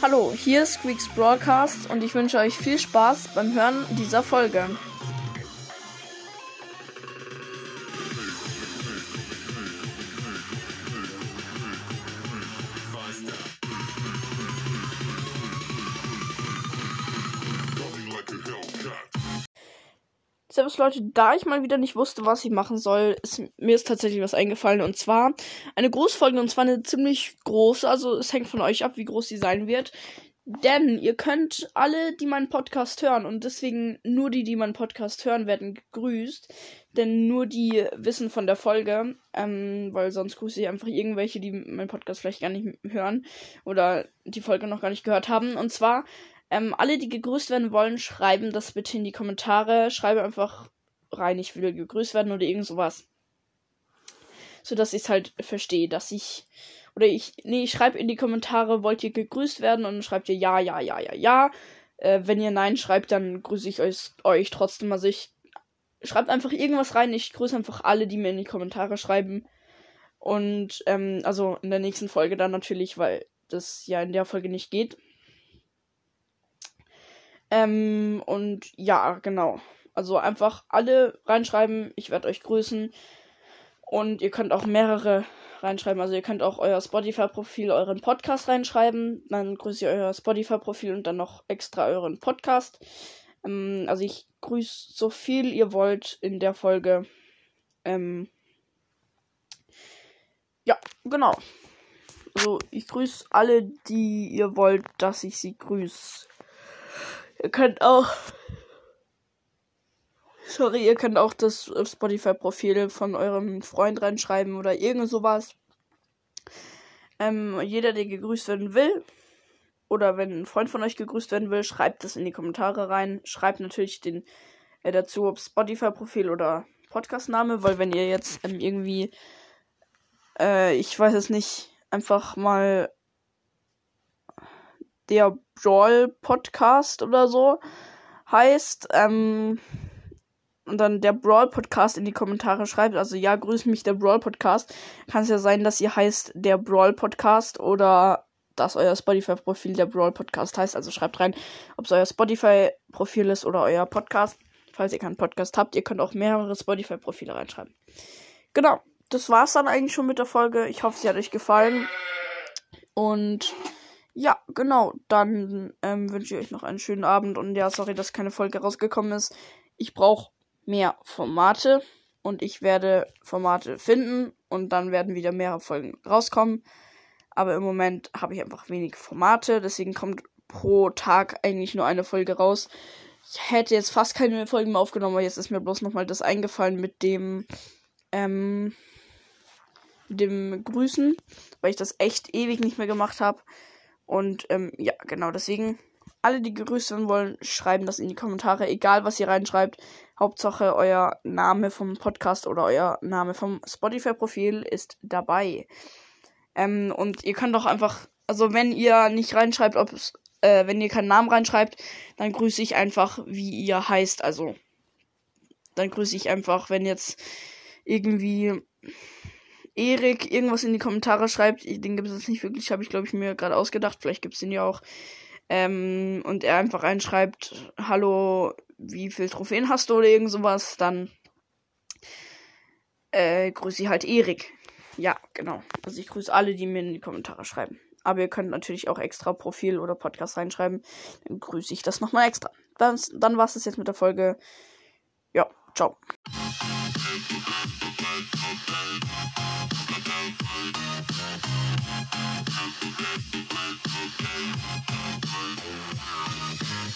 Hallo, hier ist Squeaks Broadcast und ich wünsche euch viel Spaß beim Hören dieser Folge. Servus Leute, da ich mal wieder nicht wusste, was ich machen soll, ist mir ist tatsächlich was eingefallen und zwar eine Großfolge und zwar eine ziemlich große, also es hängt von euch ab, wie groß sie sein wird. Denn ihr könnt alle, die meinen Podcast hören und deswegen nur die, die meinen Podcast hören, werden gegrüßt. Denn nur die wissen von der Folge, ähm, weil sonst grüße ich einfach irgendwelche, die meinen Podcast vielleicht gar nicht hören oder die Folge noch gar nicht gehört haben. Und zwar ähm, alle, die gegrüßt werden wollen, schreiben das bitte in die Kommentare. Schreibe einfach rein, ich will gegrüßt werden oder irgend sowas. So dass ich es halt verstehe, dass ich. Oder ich. Nee, ich schreibe in die Kommentare, wollt ihr gegrüßt werden? Und dann schreibt ihr ja, ja, ja, ja, ja. Äh, wenn ihr Nein schreibt, dann grüße ich euch, euch trotzdem. Also ich. Schreibt einfach irgendwas rein. Ich grüße einfach alle, die mir in die Kommentare schreiben. Und, ähm, also in der nächsten Folge dann natürlich, weil das ja in der Folge nicht geht. Ähm, und ja, genau. Also einfach alle reinschreiben. Ich werde euch grüßen. Und ihr könnt auch mehrere reinschreiben. Also ihr könnt auch euer Spotify-Profil, euren Podcast reinschreiben. Dann grüße ich euer Spotify-Profil und dann noch extra euren Podcast. Ähm, also ich grüße so viel ihr wollt in der Folge. Ähm, ja, genau. Also ich grüße alle, die ihr wollt, dass ich sie grüße. Ihr könnt auch. Sorry, ihr könnt auch das Spotify-Profil von eurem Freund reinschreiben oder irgend sowas. Ähm, jeder, der gegrüßt werden will, oder wenn ein Freund von euch gegrüßt werden will, schreibt das in die Kommentare rein. Schreibt natürlich den äh, dazu, ob Spotify-Profil oder Podcast-Name, weil wenn ihr jetzt ähm, irgendwie, äh, ich weiß es nicht, einfach mal der Brawl Podcast oder so heißt. Ähm, und dann der Brawl Podcast in die Kommentare schreibt. Also ja, grüß mich der Brawl Podcast. Kann es ja sein, dass ihr heißt der Brawl Podcast oder dass euer Spotify-Profil der Brawl Podcast heißt. Also schreibt rein, ob es euer Spotify-Profil ist oder euer Podcast. Falls ihr keinen Podcast habt, ihr könnt auch mehrere Spotify-Profile reinschreiben. Genau, das war's dann eigentlich schon mit der Folge. Ich hoffe, sie hat euch gefallen. Und ja, genau. Dann ähm, wünsche ich euch noch einen schönen Abend. Und ja, sorry, dass keine Folge rausgekommen ist. Ich brauche mehr Formate. Und ich werde Formate finden. Und dann werden wieder mehrere Folgen rauskommen. Aber im Moment habe ich einfach wenig Formate. Deswegen kommt pro Tag eigentlich nur eine Folge raus. Ich hätte jetzt fast keine Folgen mehr aufgenommen, aber jetzt ist mir bloß nochmal das eingefallen mit dem, ähm, dem Grüßen, weil ich das echt ewig nicht mehr gemacht habe. Und ähm, ja, genau, deswegen, alle, die gegrüßt werden wollen, schreiben das in die Kommentare, egal was ihr reinschreibt. Hauptsache, euer Name vom Podcast oder euer Name vom Spotify-Profil ist dabei. Ähm, und ihr könnt auch einfach, also wenn ihr nicht reinschreibt, ob es, äh, wenn ihr keinen Namen reinschreibt, dann grüße ich einfach, wie ihr heißt. Also, dann grüße ich einfach, wenn jetzt irgendwie Erik irgendwas in die Kommentare schreibt, den gibt es jetzt nicht wirklich, habe ich glaube ich mir gerade ausgedacht, vielleicht gibt es den ja auch. Ähm, und er einfach reinschreibt, hallo, wie viel Trophäen hast du oder irgend sowas, dann äh, grüße ich halt Erik. Ja, genau. Also ich grüße alle, die mir in die Kommentare schreiben. Aber ihr könnt natürlich auch extra Profil oder Podcast reinschreiben. Dann grüße ich das nochmal extra. Dann, dann war es das jetzt mit der Folge. Ja, ciao.